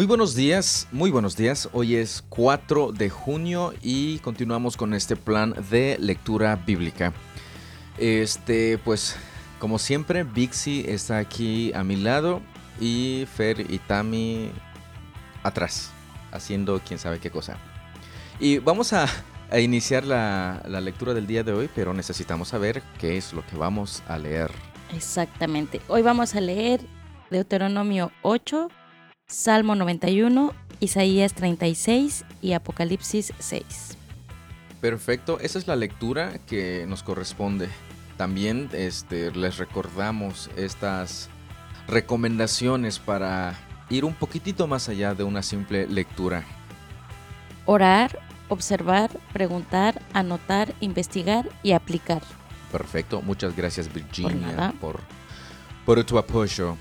Muy buenos días, muy buenos días. Hoy es 4 de junio y continuamos con este plan de lectura bíblica. Este, pues, como siempre, Bixi está aquí a mi lado y Fer y Tami atrás, haciendo quién sabe qué cosa. Y vamos a, iniciar la, la lectura del día de hoy, pero necesitamos saber qué es lo que vamos a leer. Exactamente. Hoy vamos a leer Deuteronomio 8, Salmo 91, Isaías 36 y Apocalipsis 6. Perfecto, esa es la lectura que nos corresponde. También este, les recordamos estas recomendaciones para ir un poquitito más allá de una simple lectura. Orar, observar, preguntar, anotar, investigar y aplicar. Perfecto, muchas gracias Virginia por, por, tu apoyo.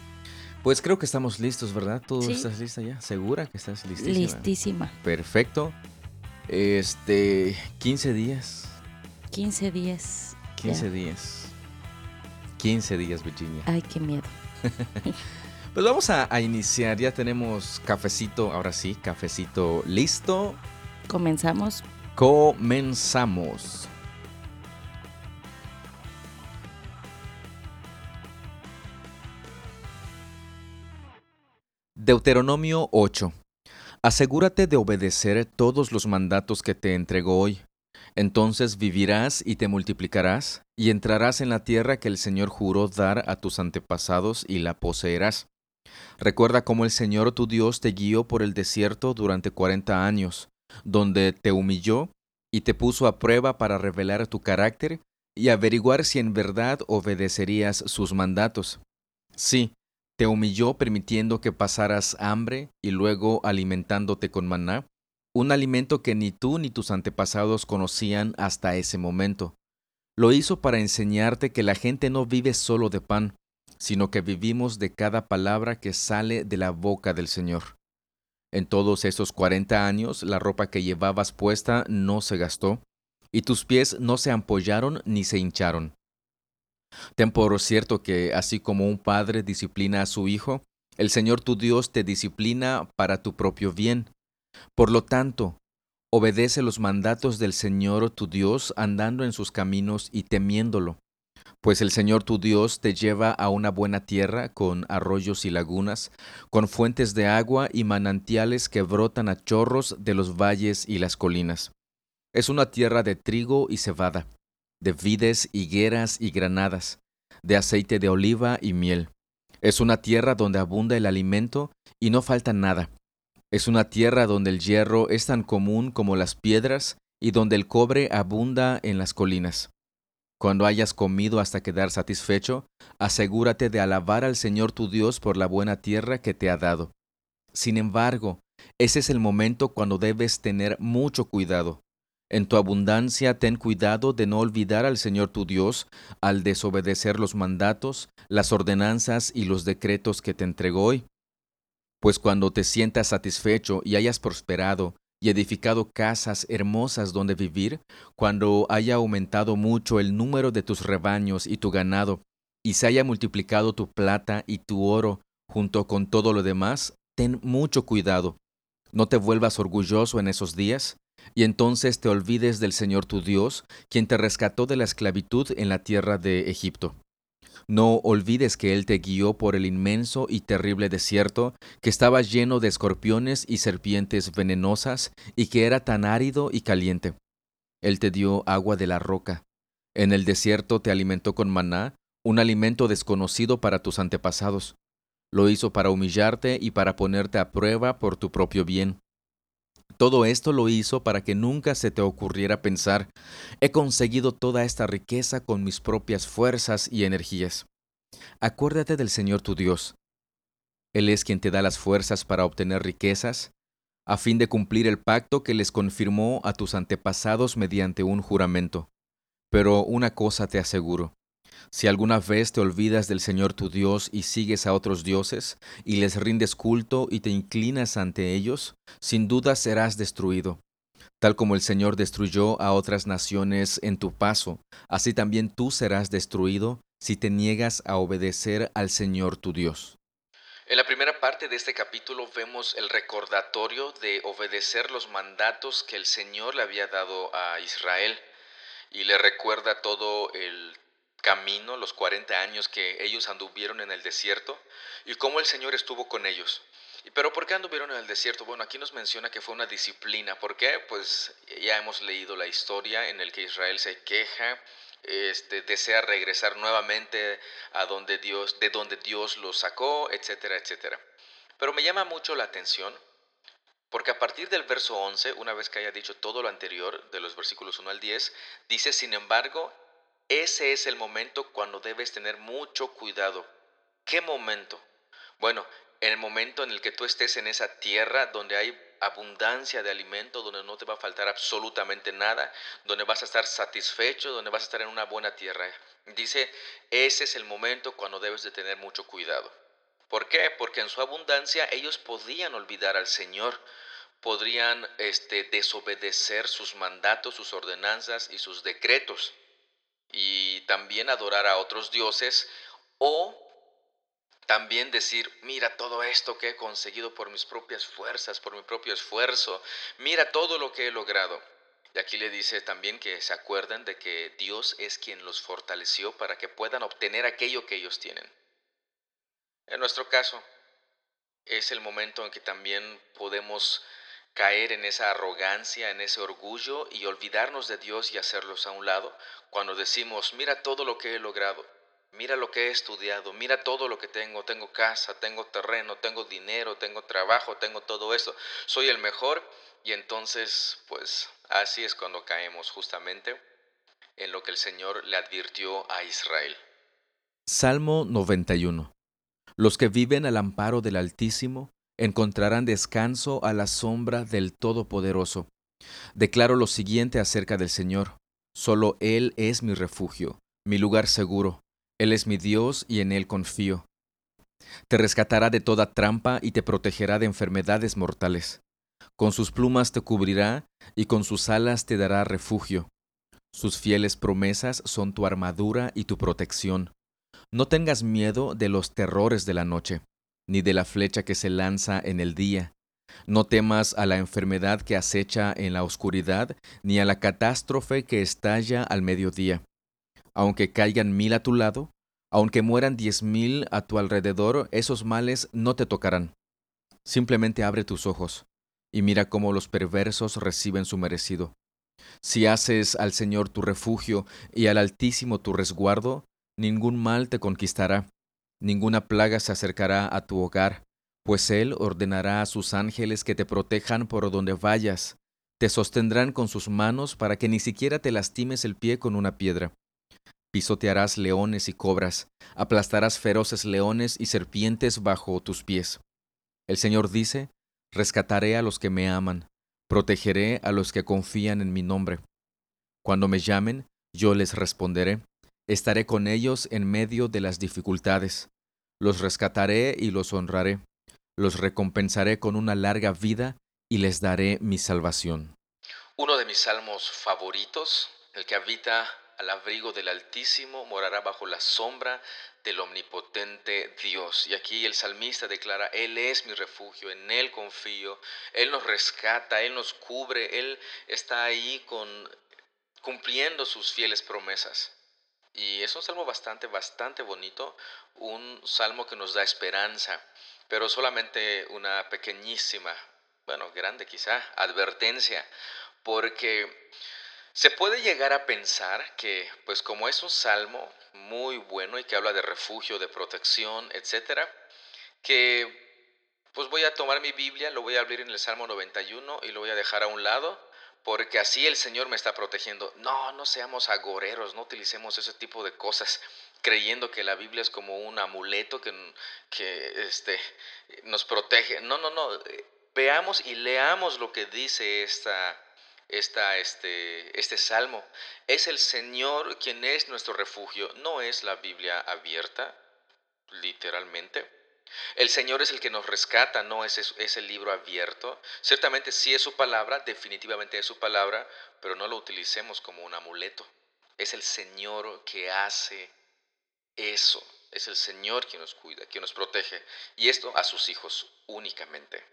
Pues creo que estamos listos, ¿verdad? ¿Tú estás lista ya? ¿Segura que estás listísima? Listísima. Perfecto. Este, 15 días. 15 días. 15 días. 15 días, Virginia. Ay, qué miedo. pues vamos a, a, iniciar. Ya tenemos cafecito, ahora sí, cafecito listo. Comenzamos. Comenzamos. Deuteronomio 8. Asegúrate de obedecer todos los mandatos que te entrego hoy. Entonces vivirás y te multiplicarás, y entrarás en la tierra que el Señor juró dar a tus antepasados y la poseerás. Recuerda cómo el Señor tu Dios te guió por el desierto durante cuarenta años, donde te humilló y te puso a prueba para revelar tu carácter y averiguar si en verdad obedecerías sus mandatos. Sí, te humilló permitiendo que pasaras hambre y luego alimentándote con maná, un alimento que ni tú ni tus antepasados conocían hasta ese momento. Lo hizo para enseñarte que la gente no vive solo de pan, sino que vivimos de cada palabra que sale de la boca del Señor. En todos esos cuarenta años la ropa que llevabas puesta no se gastó, y tus pies no se ampollaron ni se hincharon. Ten por cierto que así como un padre disciplina a su hijo, el Señor tu Dios te disciplina para tu propio bien. Por lo tanto, obedece los mandatos del Señor tu Dios andando en sus caminos y temiéndolo. Pues el Señor tu Dios te lleva a una buena tierra con arroyos y lagunas, con fuentes de agua y manantiales que brotan a chorros de los valles y las colinas. Es una tierra de trigo y cebada de vides, higueras y granadas, de aceite de oliva y miel. Es una tierra donde abunda el alimento y no falta nada. Es una tierra donde el hierro es tan común como las piedras y donde el cobre abunda en las colinas. Cuando hayas comido hasta quedar satisfecho, asegúrate de alabar al Señor tu Dios por la buena tierra que te ha dado. Sin embargo, ese es el momento cuando debes tener mucho cuidado, en tu abundancia ten cuidado de no olvidar al Señor tu Dios al desobedecer los mandatos, las ordenanzas y los decretos que te entregó hoy. Pues cuando te sientas satisfecho y hayas prosperado y edificado casas hermosas donde vivir, cuando haya aumentado mucho el número de tus rebaños y tu ganado, y se haya multiplicado tu plata y tu oro junto con todo lo demás, ten mucho cuidado. No te vuelvas orgulloso en esos días, y entonces te olvides del Señor tu Dios, quien te rescató de la esclavitud en la tierra de Egipto. No olvides que Él te guió por el inmenso y terrible desierto, que estaba lleno de escorpiones y serpientes venenosas, y que era tan árido y caliente. Él te dio agua de la roca. En el desierto te alimentó con maná, un alimento desconocido para tus antepasados. Lo hizo para humillarte y para ponerte a prueba por tu propio bien. Todo esto lo hizo para que nunca se te ocurriera pensar, he conseguido toda esta riqueza con mis propias fuerzas y energías. Acuérdate del Señor tu Dios. Él es quien te da las fuerzas para obtener riquezas, a fin de cumplir el pacto que les confirmó a tus antepasados mediante un juramento. Pero una cosa te aseguro, si alguna vez te olvidas del Señor tu Dios y sigues a otros dioses, y les rindes culto y te inclinas ante ellos, sin duda serás destruido. Tal como el Señor destruyó a otras naciones en tu paso, así también tú serás destruido si te niegas a obedecer al Señor tu Dios. En la primera parte de este capítulo vemos el recordatorio de obedecer los mandatos que el Señor le había dado a Israel y le recuerda todo el camino, los 40 años que ellos anduvieron en el desierto y cómo el Señor estuvo con ellos. Pero ¿por qué anduvieron en el desierto? Bueno, aquí nos menciona que fue una disciplina. ¿Por qué? Pues ya hemos leído la historia en el que Israel se queja, este, desea regresar nuevamente a donde Dios, de donde Dios los sacó, etcétera, etcétera. Pero me llama mucho la atención porque a partir del verso 11, una vez que haya dicho todo lo anterior, de los versículos 1 al 10, dice, sin embargo, ese es el momento cuando debes tener mucho cuidado. ¿Qué momento? Bueno, en el momento en el que tú estés en esa tierra donde hay abundancia de alimento, donde no te va a faltar absolutamente nada, donde vas a estar satisfecho, donde vas a estar en una buena tierra. Dice, ese es el momento cuando debes de tener mucho cuidado. ¿Por qué? Porque en su abundancia ellos podían olvidar al Señor, podrían este, desobedecer sus mandatos, sus ordenanzas y sus decretos, y también adorar a otros dioses o también decir, mira todo esto que he conseguido por mis propias fuerzas, por mi propio esfuerzo, mira todo lo que he logrado. Y aquí le dice también que se acuerden de que Dios es quien los fortaleció para que puedan obtener aquello que ellos tienen. En nuestro caso, es el momento en que también podemos caer en esa arrogancia, en ese orgullo y olvidarnos de Dios y hacerlos a un lado cuando decimos, mira todo lo que he logrado mira lo que he estudiado, mira todo lo que tengo, tengo casa, tengo terreno, tengo dinero, tengo trabajo, tengo todo eso, soy el mejor y entonces pues así es cuando caemos justamente en lo que el Señor le advirtió a Israel. Salmo 91. Los que viven al amparo del Altísimo encontrarán descanso a la sombra del Todopoderoso. Declaro lo siguiente acerca del Señor. Solo Él es mi refugio, mi lugar seguro él es mi Dios y en Él confío. Te rescatará de toda trampa y te protegerá de enfermedades mortales. Con sus plumas te cubrirá y con sus alas te dará refugio. Sus fieles promesas son tu armadura y tu protección. No tengas miedo de los terrores de la noche, ni de la flecha que se lanza en el día. No temas a la enfermedad que acecha en la oscuridad, ni a la catástrofe que estalla al mediodía aunque caigan mil a tu lado, aunque mueran diez mil a tu alrededor, esos males no te tocarán. Simplemente abre tus ojos y mira cómo los perversos reciben su merecido. Si haces al Señor tu refugio y al Altísimo tu resguardo, ningún mal te conquistará, ninguna plaga se acercará a tu hogar, pues Él ordenará a sus ángeles que te protejan por donde vayas, te sostendrán con sus manos para que ni siquiera te lastimes el pie con una piedra. Pisotearás leones y cobras, aplastarás feroces leones y serpientes bajo tus pies. El Señor dice, rescataré a los que me aman, protegeré a los que confían en mi nombre. Cuando me llamen, yo les responderé, estaré con ellos en medio de las dificultades, los rescataré y los honraré, los recompensaré con una larga vida y les daré mi salvación. Uno de mis salmos favoritos, el que habita al abrigo del Altísimo, morará bajo la sombra del omnipotente Dios. Y aquí el salmista declara, Él es mi refugio, en Él confío, Él nos rescata, Él nos cubre, Él está ahí con, cumpliendo sus fieles promesas. Y es un salmo bastante, bastante bonito, un salmo que nos da esperanza, pero solamente una pequeñísima, bueno, grande quizá, advertencia, porque se puede llegar a pensar que, pues como es un salmo muy bueno y que habla de refugio, de protección, etcétera, que pues voy a tomar mi Biblia, lo voy a abrir en el Salmo 91 y lo voy a dejar a un lado, porque así el Señor me está protegiendo. No, no seamos agoreros, no utilicemos ese tipo de cosas creyendo que la Biblia es como un amuleto que, que este, nos protege. No, no, no. Veamos y leamos lo que dice esta, esta, este, este salmo. Es el Señor quien es nuestro refugio, no es la Biblia abierta, literalmente. El Señor es el que nos rescata, no es, es el libro abierto. Ciertamente sí es su palabra, definitivamente es su palabra, pero no lo utilicemos como un amuleto. Es el Señor que hace eso. Es el Señor quien nos cuida, quien nos protege, y esto a sus hijos únicamente.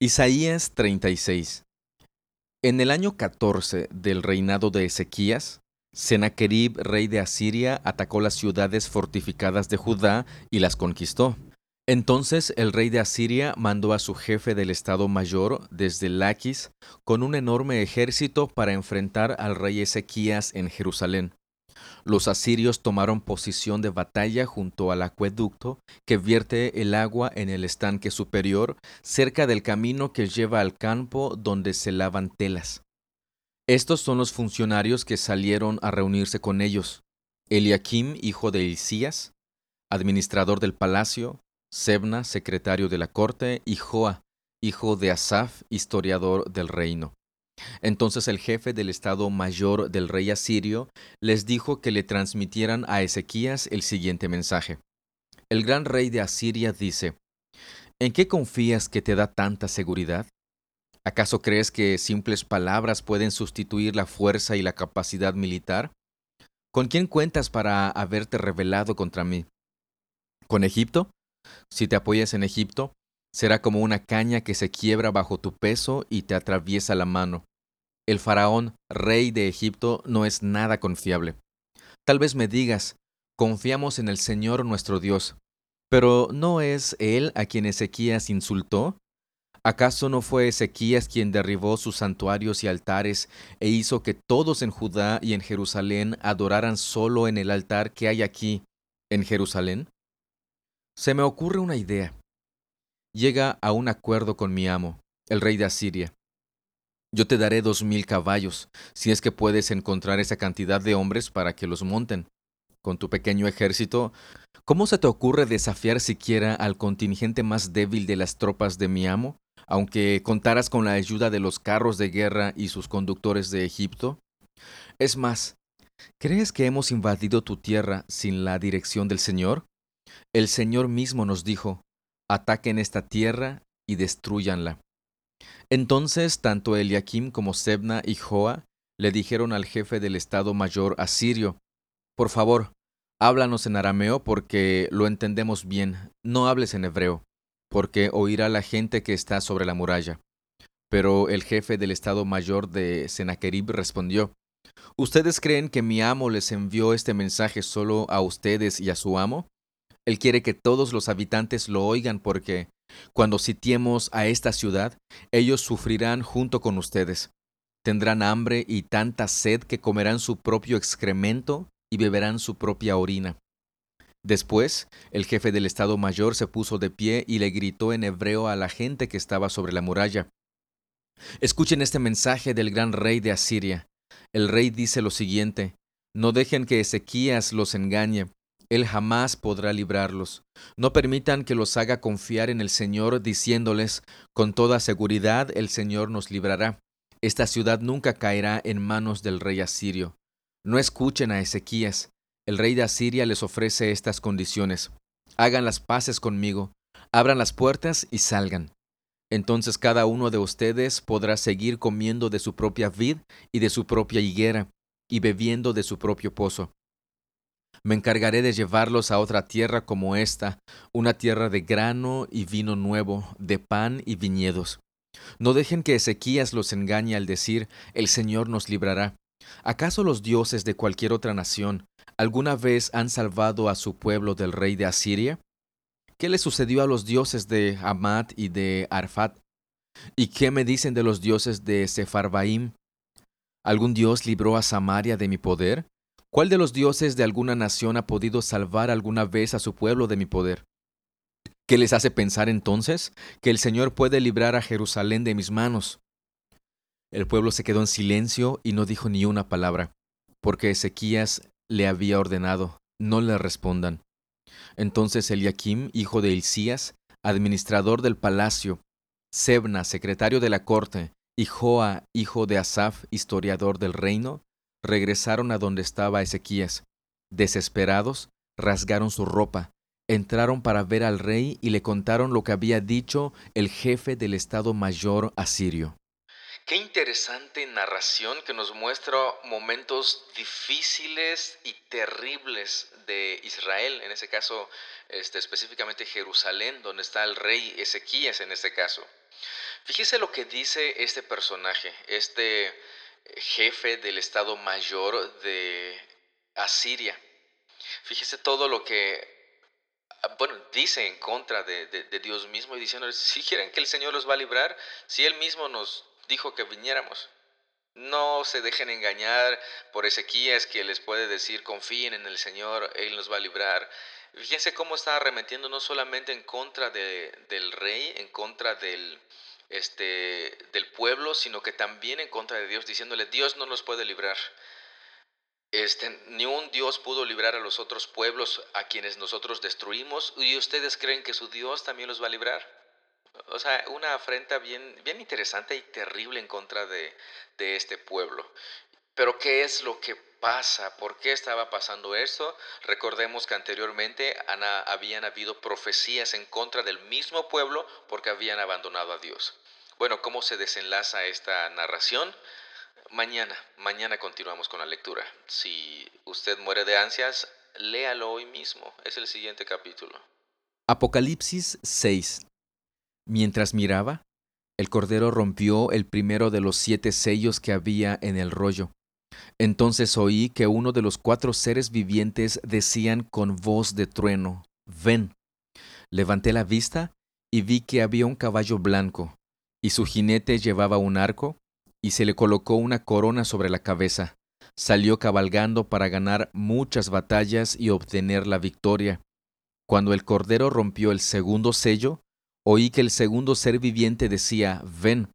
Isaías 36 En el año 14 del reinado de Ezequías, Sennacherib, rey de Asiria, atacó las ciudades fortificadas de Judá y las conquistó. Entonces el rey de Asiria mandó a su jefe del Estado Mayor desde Laquis con un enorme ejército para enfrentar al rey Ezequías en Jerusalén. Los asirios tomaron posición de batalla junto al acueducto que vierte el agua en el estanque superior cerca del camino que lleva al campo donde se lavan telas. Estos son los funcionarios que salieron a reunirse con ellos. Eliakim, hijo de Isías, administrador del palacio, Sebna, secretario de la corte, y Joa, hijo de Asaf, historiador del reino. Entonces el jefe del estado mayor del rey asirio les dijo que le transmitieran a Ezequías el siguiente mensaje. El gran rey de Asiria dice, ¿En qué confías que te da tanta seguridad? ¿Acaso crees que simples palabras pueden sustituir la fuerza y la capacidad militar? ¿Con quién cuentas para haberte rebelado contra mí? ¿Con Egipto? Si te apoyas en Egipto, será como una caña que se quiebra bajo tu peso y te atraviesa la mano. El faraón, rey de Egipto, no es nada confiable. Tal vez me digas, confiamos en el Señor nuestro Dios. Pero ¿no es Él a quien Ezequías insultó? ¿Acaso no fue Ezequías quien derribó sus santuarios y altares e hizo que todos en Judá y en Jerusalén adoraran solo en el altar que hay aquí, en Jerusalén? Se me ocurre una idea. Llega a un acuerdo con mi amo, el rey de Asiria. Yo te daré dos mil caballos, si es que puedes encontrar esa cantidad de hombres para que los monten. Con tu pequeño ejército, ¿cómo se te ocurre desafiar siquiera al contingente más débil de las tropas de mi amo, aunque contaras con la ayuda de los carros de guerra y sus conductores de Egipto? Es más, ¿crees que hemos invadido tu tierra sin la dirección del Señor? El Señor mismo nos dijo, ataquen esta tierra y destruyanla. Entonces tanto Eliakim como Sebna y Joa le dijeron al jefe del Estado Mayor asirio, Por favor, háblanos en arameo porque lo entendemos bien, no hables en hebreo, porque oirá la gente que está sobre la muralla. Pero el jefe del Estado Mayor de Sennacherib respondió, ¿Ustedes creen que mi amo les envió este mensaje solo a ustedes y a su amo? Él quiere que todos los habitantes lo oigan porque cuando sitiemos a esta ciudad, ellos sufrirán junto con ustedes. Tendrán hambre y tanta sed que comerán su propio excremento y beberán su propia orina. Después, el jefe del Estado Mayor se puso de pie y le gritó en hebreo a la gente que estaba sobre la muralla. Escuchen este mensaje del gran rey de Asiria. El rey dice lo siguiente, No dejen que Ezequías los engañe, él jamás podrá librarlos. No permitan que los haga confiar en el Señor, diciéndoles, con toda seguridad el Señor nos librará. Esta ciudad nunca caerá en manos del rey asirio. No escuchen a Ezequías. El rey de Asiria les ofrece estas condiciones. Hagan las paces conmigo, abran las puertas y salgan. Entonces cada uno de ustedes podrá seguir comiendo de su propia vid y de su propia higuera, y bebiendo de su propio pozo me encargaré de llevarlos a otra tierra como esta, una tierra de grano y vino nuevo, de pan y viñedos. No dejen que Ezequías los engañe al decir, el Señor nos librará. ¿Acaso los dioses de cualquier otra nación alguna vez han salvado a su pueblo del rey de Asiria? ¿Qué le sucedió a los dioses de Amat y de Arfat? ¿Y qué me dicen de los dioses de Sefarbaim? ¿Algún dios libró a Samaria de mi poder? ¿Cuál de los dioses de alguna nación ha podido salvar alguna vez a su pueblo de mi poder? ¿Qué les hace pensar entonces que el Señor puede librar a Jerusalén de mis manos? El pueblo se quedó en silencio y no dijo ni una palabra, porque Ezequías le había ordenado, no le respondan. Entonces Eliakim, hijo de Hilcías, administrador del palacio, Sebna, secretario de la corte, y Joa, hijo de Asaf, historiador del reino, regresaron a donde estaba Ezequías. Desesperados, rasgaron su ropa, entraron para ver al rey y le contaron lo que había dicho el jefe del Estado Mayor asirio. Qué interesante narración que nos muestra momentos difíciles y terribles de Israel, en ese caso este, específicamente Jerusalén, donde está el rey Ezequías en este caso. Fíjese lo que dice este personaje, este jefe del Estado Mayor de Asiria. Fíjese todo lo que, bueno, dice en contra de, de Dios mismo y diciendo, si quieren que el Señor los va a librar, si Él mismo nos dijo que viniéramos. No se dejen engañar por Ezequías que les puede decir confíen en el Señor, Él nos va a librar. Fíjense cómo está arremetiendo no solamente en contra de, del rey, en contra del, este, del pueblo, sino que también en contra de Dios, diciéndole, Dios no nos puede librar. Este, ni un Dios pudo librar a los otros pueblos a quienes nosotros destruimos, y ustedes creen que su Dios también los va a librar. O sea, una afrenta bien, bien interesante y terrible en contra de, de este pueblo. Pero ¿qué es lo que pasa? ¿Por qué estaba pasando esto? Recordemos que anteriormente habían habido profecías en contra del mismo pueblo porque habían abandonado a Dios. Bueno, ¿cómo se desenlaza esta narración? Mañana, mañana continuamos con la lectura. Si usted muere de ansias, léalo hoy mismo. Es el siguiente capítulo. Apocalipsis 6 Mientras miraba, el cordero rompió el primero de los siete sellos que había en el rollo. Entonces oí que uno de los cuatro seres vivientes decían con voz de trueno, Ven. Levanté la vista y vi que había un caballo blanco, y su jinete llevaba un arco, y se le colocó una corona sobre la cabeza. Salió cabalgando para ganar muchas batallas y obtener la victoria. Cuando el cordero rompió el segundo sello, Oí que el segundo ser viviente decía, ven.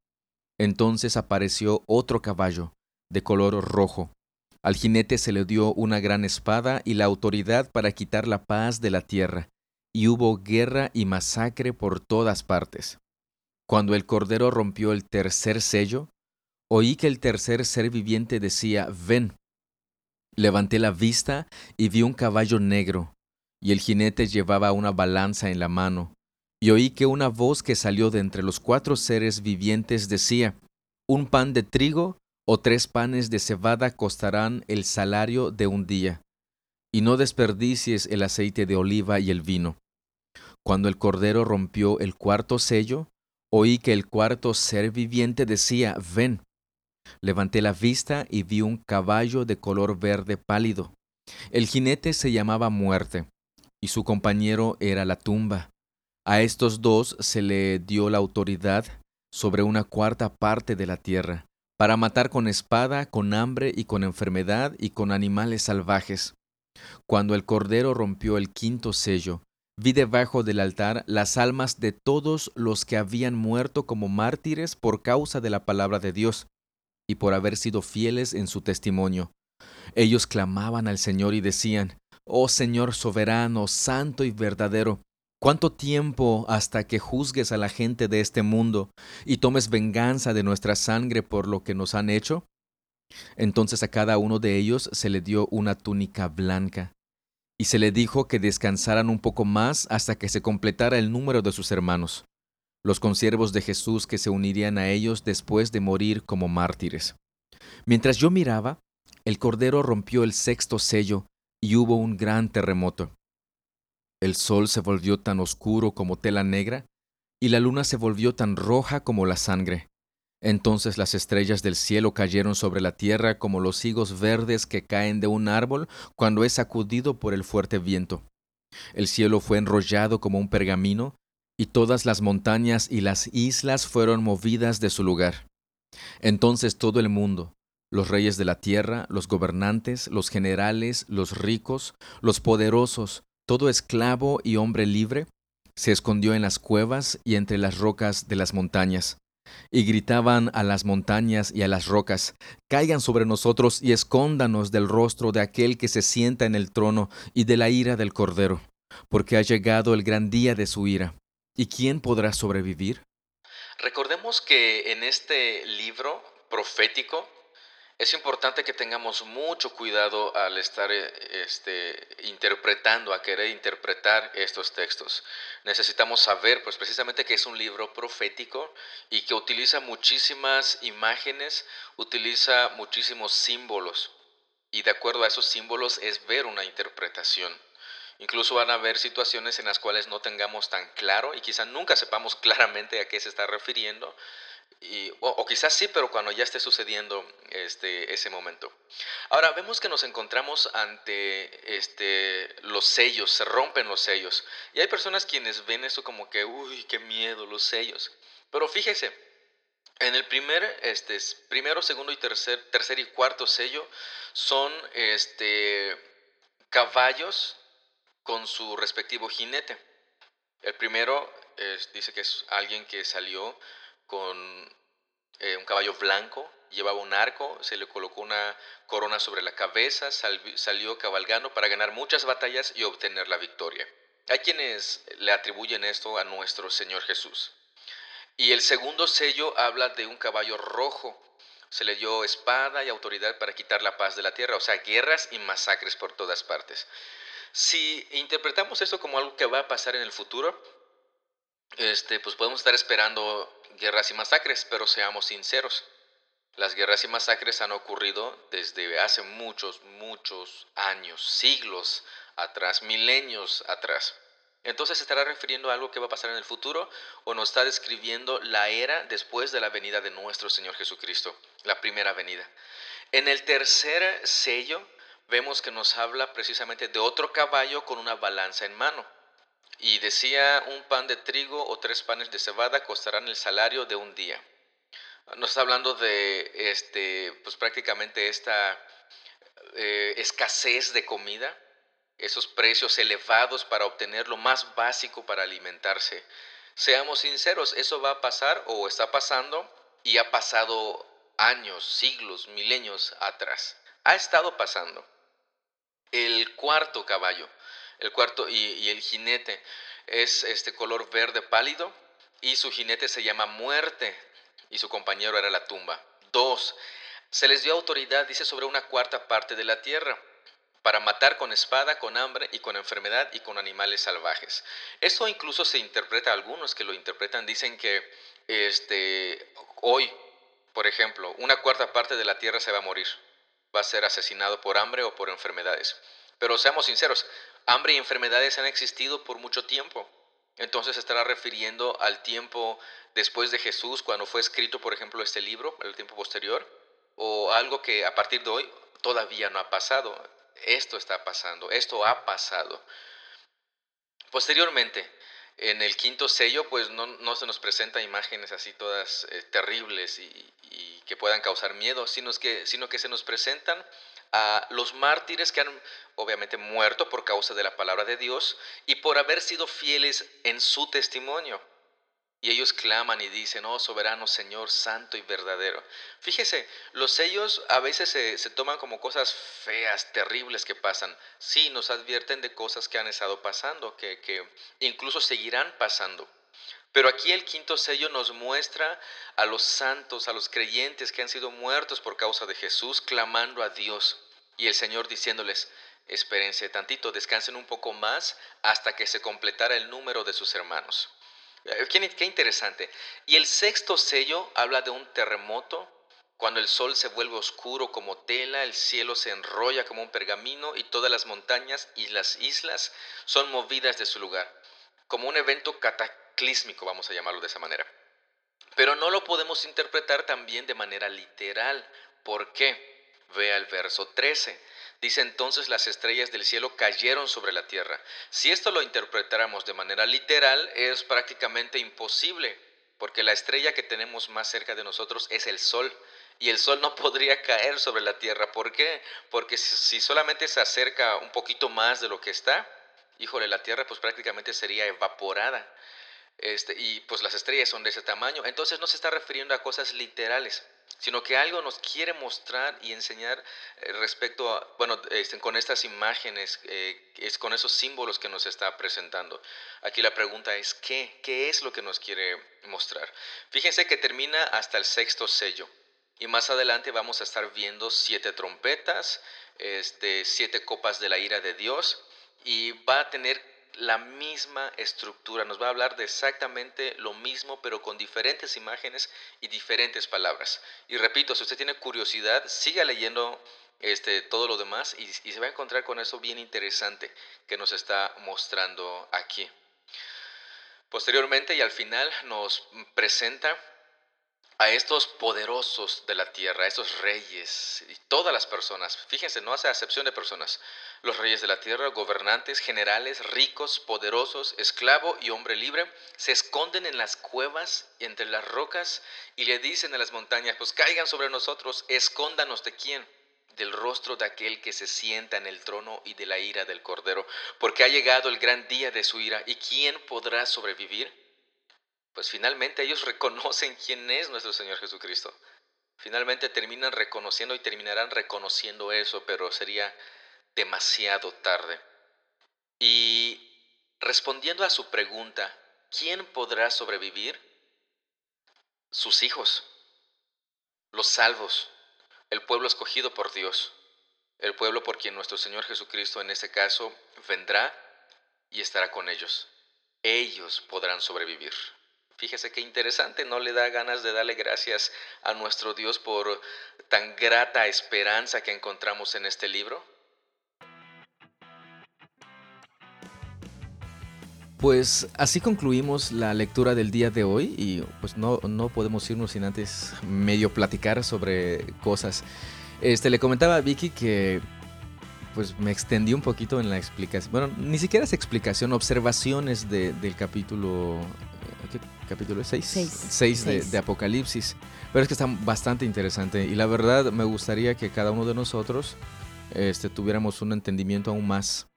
Entonces apareció otro caballo, de color rojo. Al jinete se le dio una gran espada y la autoridad para quitar la paz de la tierra, y hubo guerra y masacre por todas partes. Cuando el cordero rompió el tercer sello, oí que el tercer ser viviente decía, ven. Levanté la vista y vi un caballo negro, y el jinete llevaba una balanza en la mano y oí que una voz que salió de entre los cuatro seres vivientes decía, un pan de trigo o tres panes de cebada costarán el salario de un día, y no desperdicies el aceite de oliva y el vino. Cuando el cordero rompió el cuarto sello, oí que el cuarto ser viviente decía, ven. Levanté la vista y vi un caballo de color verde pálido. El jinete se llamaba muerte, y su compañero era la tumba a estos dos se le dio la autoridad sobre una cuarta parte de la tierra, para matar con espada, con hambre y con enfermedad y con animales salvajes. Cuando el Cordero rompió el quinto sello, vi debajo del altar las almas de todos los que habían muerto como mártires por causa de la palabra de Dios y por haber sido fieles en su testimonio. Ellos clamaban al Señor y decían, Oh Señor soberano, santo y verdadero, ¿Cuánto tiempo hasta que juzgues a la gente de este mundo y tomes venganza de nuestra sangre por lo que nos han hecho? Entonces a cada uno de ellos se le dio una túnica blanca, y se le dijo que descansaran un poco más hasta que se completara el número de sus hermanos, los consiervos de Jesús que se unirían a ellos después de morir como mártires. Mientras yo miraba, el Cordero rompió el sexto sello y hubo un gran terremoto el sol se volvió tan oscuro como tela negra, y la luna se volvió tan roja como la sangre. Entonces las estrellas del cielo cayeron sobre la tierra como los higos verdes que caen de un árbol cuando es sacudido por el fuerte viento. El cielo fue enrollado como un pergamino, y todas las montañas y las islas fueron movidas de su lugar. Entonces todo el mundo, los reyes de la tierra, los gobernantes, los generales, los ricos, los poderosos, todo esclavo y hombre libre se escondió en las cuevas y entre las rocas de las montañas. Y gritaban a las montañas y a las rocas, Caigan sobre nosotros y escóndanos del rostro de aquel que se sienta en el trono y de la ira del Cordero, porque ha llegado el gran día de su ira. ¿Y quién podrá sobrevivir? Recordemos que en este libro profético Es importante que tengamos mucho cuidado al estar eh, este, interpretando, a querer interpretar estos textos. Necesitamos saber, pues precisamente que es un libro profético y que utiliza muchísimas imágenes, utiliza muchísimos símbolos. Y de acuerdo a esos símbolos es ver una interpretación. Incluso van a haber situaciones en las cuales no tengamos tan claro y quizá nunca sepamos claramente a qué se está refiriendo, o, quizás sí, pero cuando ya esté sucediendo este, ese momento. Ahora, vemos que nos encontramos ante este, los sellos, se rompen los sellos. Y hay personas quienes ven eso como que, uy, qué miedo, los sellos. Pero fíjese, en el primer, este, primero, segundo y tercer, tercer y cuarto sello son este, caballos con su respectivo jinete. El primero dice que es alguien que salió con eh, un caballo blanco, llevaba un arco, se le colocó una corona sobre la cabeza, salió cabalgando para ganar muchas batallas y obtener la victoria. Hay quienes le atribuyen esto a nuestro Señor Jesús. Y el segundo sello habla de un caballo rojo. Se le dio espada y autoridad para quitar la paz de la tierra, o sea, guerras y masacres por todas partes. Si interpretamos esto como algo que va a pasar en el futuro, este, pues podemos estar esperando guerras y masacres, pero seamos sinceros. Las guerras y masacres han ocurrido desde hace muchos, muchos años, siglos atrás, milenios atrás. Entonces, ¿se estará refiriendo a algo que va a pasar en el futuro o nos está describiendo la era después de la venida de nuestro Señor Jesucristo, la primera venida? En el tercer sello vemos que nos habla precisamente de otro caballo con una balanza en mano. Y decía, un pan de trigo o tres panes de cebada costarán el salario de un día. Nos está hablando de este, pues prácticamente esta eh, escasez de comida, esos precios elevados para obtener lo más básico para alimentarse. Seamos sinceros, eso va a pasar o está pasando y ha pasado años, siglos, milenios atrás. Ha estado pasando. El cuarto caballo el cuarto y, el jinete es este color verde pálido y su jinete se llama muerte y su compañero era la tumba. Dos, se les dio autoridad, dice, sobre una cuarta parte de la tierra para matar con espada, con hambre y con enfermedad y con animales salvajes. Esto incluso se interpreta, algunos que lo interpretan dicen que este, hoy, por ejemplo, una cuarta parte de la tierra se va a morir, va a ser asesinado por hambre o por enfermedades. Pero seamos sinceros, Hambre y enfermedades han existido por mucho tiempo. Entonces se estará refiriendo al tiempo después de Jesús, cuando fue escrito, por ejemplo, este libro, el tiempo posterior, o algo que a partir de hoy todavía no ha pasado. Esto está pasando, esto ha pasado. Posteriormente, en el quinto sello, pues no, se nos presenta imágenes así todas eh, terribles y, que puedan causar miedo, sino que, sino que se nos presentan a los mártires que han obviamente muerto por causa de la palabra de Dios y por haber sido fieles en su testimonio. Y ellos claman y dicen, oh soberano Señor, santo y verdadero. Fíjese, los sellos a veces se, toman como cosas feas, terribles que pasan. Sí, nos advierten de cosas que han estado pasando, que, que incluso seguirán pasando. Pero aquí el quinto sello nos muestra a los santos, a los creyentes que han sido muertos por causa de Jesús, clamando a Dios. Y el Señor diciéndoles, espérense tantito, descansen un poco más hasta que se completara el número de sus hermanos. Eh, qué, qué interesante. Y el sexto sello habla de un terremoto, cuando el sol se vuelve oscuro como tela, el cielo se enrolla como un pergamino y todas las montañas y las islas son movidas de su lugar, como un evento cataclísmico, vamos a llamarlo de esa manera. Pero no lo podemos interpretar también de manera literal. ¿Por qué? Vea el verso 13. Dice entonces las estrellas del cielo cayeron sobre la tierra. Si esto lo interpretáramos de manera literal, es prácticamente imposible, porque la estrella que tenemos más cerca de nosotros es el sol, y el sol no podría caer sobre la tierra. ¿Por qué? Porque si solamente se acerca un poquito más de lo que está, híjole, la tierra pues prácticamente sería evaporada. Este, y pues las estrellas son de ese tamaño. Entonces no se está refiriendo a cosas literales sino que algo nos quiere mostrar y enseñar eh, respecto a, bueno, este, con estas imágenes, eh, con esos símbolos que nos está presentando. Aquí la pregunta es, ¿qué? ¿Qué es lo que nos quiere mostrar? Fíjense que termina hasta el sexto sello. Y más adelante vamos a estar viendo siete trompetas, este, siete copas de la ira de Dios y va a tener la misma estructura, nos va a hablar de exactamente lo mismo, pero con diferentes imágenes y diferentes palabras. Y repito, si usted tiene curiosidad, siga leyendo este, todo lo demás y, y se va a encontrar con eso bien interesante que nos está mostrando aquí. Posteriormente y al final nos presenta a estos poderosos de la tierra, a estos reyes y todas las personas. Fíjense, no hace acepción de personas. Los reyes de la tierra, gobernantes, generales, ricos, poderosos, esclavo y hombre libre, se esconden en las cuevas y entre las rocas y le dicen a las montañas, pues caigan sobre nosotros, escóndanos de quién del rostro de aquel que se sienta en el trono y de la ira del Cordero, porque ha llegado el gran día de su ira, ¿y quién podrá sobrevivir? Pues finalmente ellos reconocen quién es nuestro Señor Jesucristo. Finalmente terminan reconociendo y terminarán reconociendo eso, pero sería demasiado tarde. Y respondiendo a su pregunta, ¿quién podrá sobrevivir? Sus hijos, los salvos, el pueblo escogido por Dios, el pueblo por quien nuestro Señor Jesucristo en este caso vendrá y estará con ellos. Ellos podrán sobrevivir. Fíjese qué interesante, no le da ganas de darle gracias a nuestro Dios por tan grata esperanza que encontramos en este libro. Pues así concluimos la lectura del día de hoy y pues no, no podemos irnos sin antes medio platicar sobre cosas. Este, le comentaba a Vicky que pues me extendí un poquito en la explicación. Bueno, ni siquiera es explicación, observaciones del capítulo capítulo 6. 6 de, Apocalipsis. Pero es que está bastante interesante y la verdad me gustaría que cada uno de nosotros este, tuviéramos un entendimiento aún más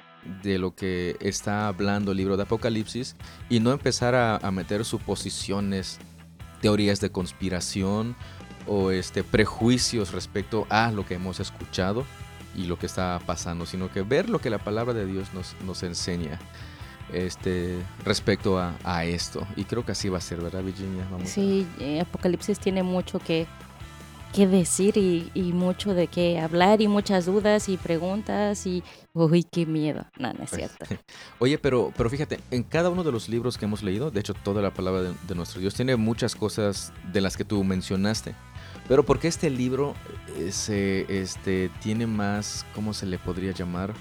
de lo que está hablando el libro de Apocalipsis y no empezar a, meter suposiciones, teorías de conspiración o este, prejuicios respecto a lo que hemos escuchado y lo que está pasando, sino que ver lo que la palabra de Dios nos, nos enseña este, respecto a, esto. Y creo que así va a ser, ¿verdad, Virginia? sí, eh, Apocalipsis tiene mucho que, que decir y, mucho de qué hablar y muchas dudas y preguntas y, uy, qué miedo. No, no es cierto. Oye, pero, pero fíjate, en cada uno de los libros que hemos leído, de hecho toda la palabra de, nuestro Dios tiene muchas cosas de las que tú mencionaste. Pero porque este libro eh, se, este, tiene más, ¿cómo se le podría llamar?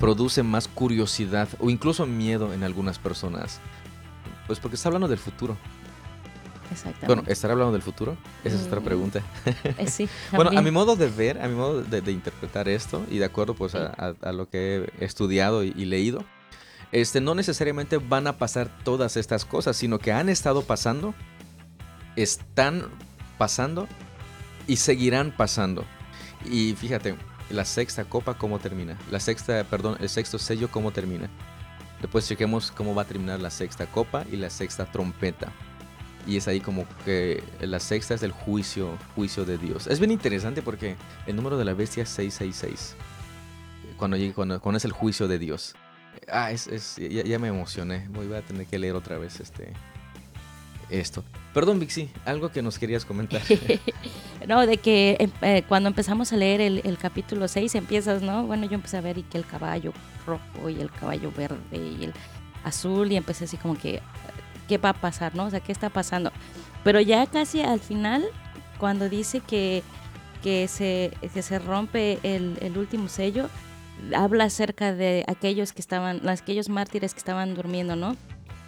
Produce más curiosidad o incluso miedo en algunas personas. Pues porque está hablando del futuro. Exactamente. Bueno, ¿estará hablando del futuro? Esa es otra mm, pregunta. Eh, sí, bueno, a mi modo de ver, a mi modo de, interpretar esto, y de acuerdo pues a, lo que he estudiado y, leído, este, no necesariamente van a pasar todas estas cosas, sino que han estado pasando, están pasando y seguirán pasando. Y fíjate, la sexta copa cómo termina. La sexta, perdón, el sexto sello cómo termina. Después chequemos cómo va a terminar la sexta copa y la sexta trompeta. Y es ahí como que la sexta es el juicio, juicio de Dios. Es bien interesante porque el número de la bestia es 666. Cuando, cuando, cuando es el juicio de Dios. Ah, es, es ya, ya, me emocioné. Voy a tener que leer otra vez este, esto. Perdón, Vixi, algo que nos querías comentar. no, de que em, eh, cuando empezamos a leer el, capítulo 6 empiezas, ¿no? Bueno, yo empecé a ver y que el caballo rojo y el caballo verde y el azul y empecé así como que, ¿qué va a pasar, no? O sea, ¿qué está pasando? Pero ya casi al final, cuando dice que, que, se, que se rompe el, el último sello, habla acerca de aquellos que estaban, aquellos mártires que estaban durmiendo, ¿no?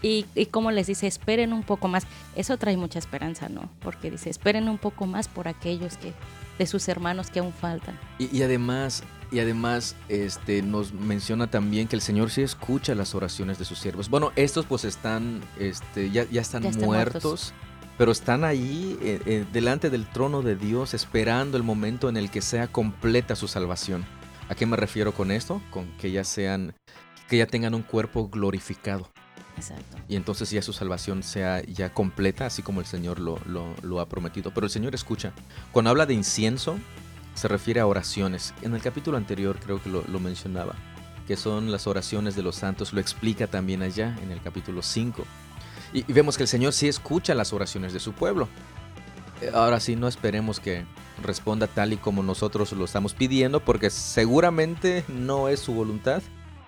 Y, y, como les dice, esperen un poco más. Eso trae mucha esperanza, ¿no? Porque dice, esperen un poco más por aquellos que de sus hermanos que aún faltan. Y, además, y además, este, nos menciona también que el Señor sí escucha las oraciones de sus siervos. Bueno, estos pues están, este, ya, ya, están, muertos, pero están ahí eh, eh, delante del trono de Dios esperando el momento en el que sea completa su salvación. ¿A qué me refiero con esto? Con que ya sean, que ya tengan un cuerpo glorificado. Exacto. Y entonces ya su salvación sea ya completa, así como el Señor lo, lo, ha prometido. Pero el Señor escucha. Cuando habla de incienso, se refiere a oraciones. En el capítulo anterior creo que lo, lo mencionaba, que son las oraciones de los santos. Lo explica también allá en el capítulo 5. Y, vemos que el Señor sí escucha las oraciones de su pueblo. Ahora sí, no esperemos que responda tal y como nosotros lo estamos pidiendo, porque seguramente no es su voluntad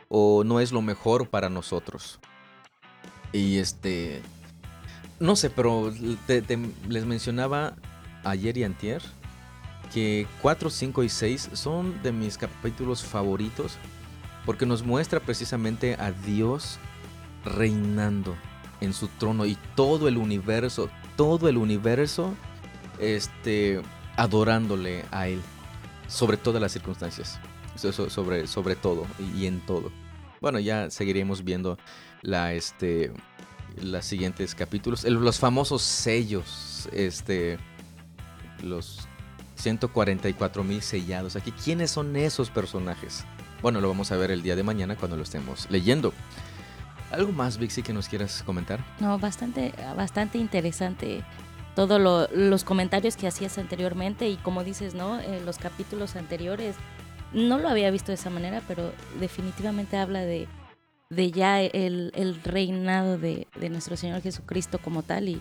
o no es lo mejor para nosotros. Y este, no sé, pero les mencionaba ayer y antier que 4, 5 y 6 son de mis capítulos favoritos porque nos muestra precisamente a Dios reinando en su trono y todo el universo, todo el universo este adorándole a él sobre todas las circunstancias, sobre sobre todo y en todo. Bueno, ya seguiremos viendo la este los siguientes capítulos, los famosos sellos, este los 144 mil sellados. Aquí, ¿quiénes son esos personajes? Bueno, lo vamos a ver el día de mañana cuando lo estemos leyendo. ¿Algo más, Vixi, que nos quieras comentar? No, bastante, bastante interesante todos los comentarios que hacías anteriormente y como dices, ¿no? Eh, los capítulos anteriores no lo había visto de esa manera, pero definitivamente habla de, de ya el, reinado de, nuestro Señor Jesucristo como tal y,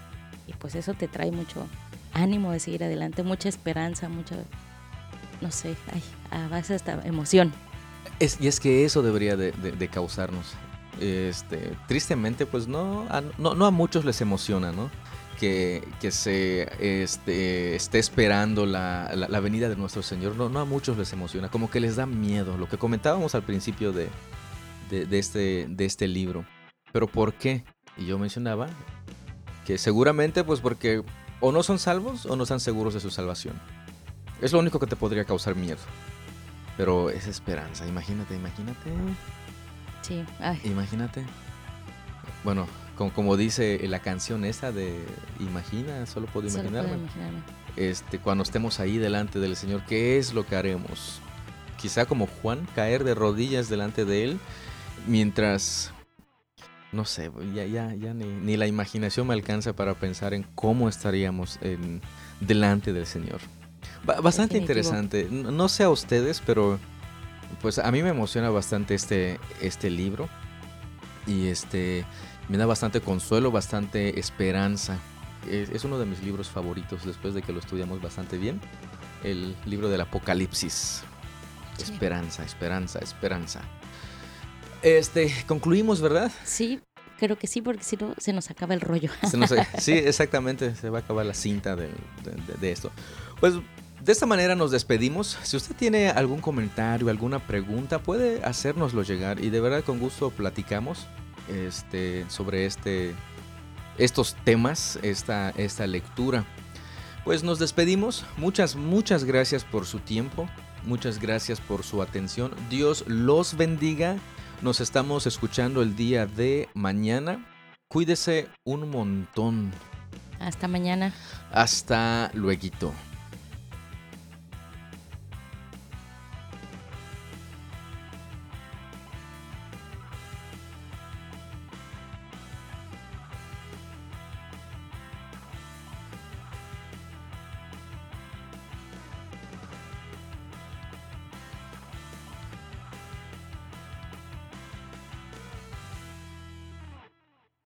pues eso te trae mucho ánimo de seguir adelante, mucha esperanza, mucha, no sé, ay, a base esta emoción y es que eso debería de, causarnos. Este, tristemente, pues no a, no, a muchos les emociona, ¿no? Que, se este, esté esperando la, venida de nuestro Señor. No, no a muchos les emociona, como que les da miedo. Lo que comentábamos al principio de, de, este, de este libro. Pero ¿por qué? Y yo mencionaba que seguramente pues porque o no son salvos o no están seguros de su salvación. Es lo único que te podría causar miedo. Pero es esperanza, imagínate, imagínate. Sí, Imagínate. Bueno, como, dice la canción esa de Imagina, solo puedo imaginarme. Este, cuando estemos ahí delante del Señor, ¿qué es lo que haremos? Quizá como Juan, caer de rodillas delante de Él, mientras no sé, ya, ya, ya ni, ni, la imaginación me alcanza para pensar en cómo estaríamos en, delante del Señor. Bastante interesante. No sé a ustedes, pero pues a mí me emociona bastante este, este libro. Y este me da bastante consuelo, bastante esperanza. Es, uno de mis libros favoritos después de que lo estudiamos bastante bien. El libro del Apocalipsis. Esperanza, esperanza, esperanza. Este, concluimos, ¿verdad? Sí, creo que sí, porque si no se nos acaba el rollo. sí, exactamente, se va a acabar la cinta de, de esto. Pues de esta manera nos despedimos. Si usted tiene algún comentario, alguna pregunta, puede hacérnoslo llegar y de verdad con gusto platicamos este, sobre este, estos temas, esta, esta lectura. Pues nos despedimos. Muchas, muchas gracias por su tiempo. Muchas gracias por su atención. Dios los bendiga. Nos estamos escuchando el día de mañana. Cuídese un montón. Hasta mañana. Hasta luego.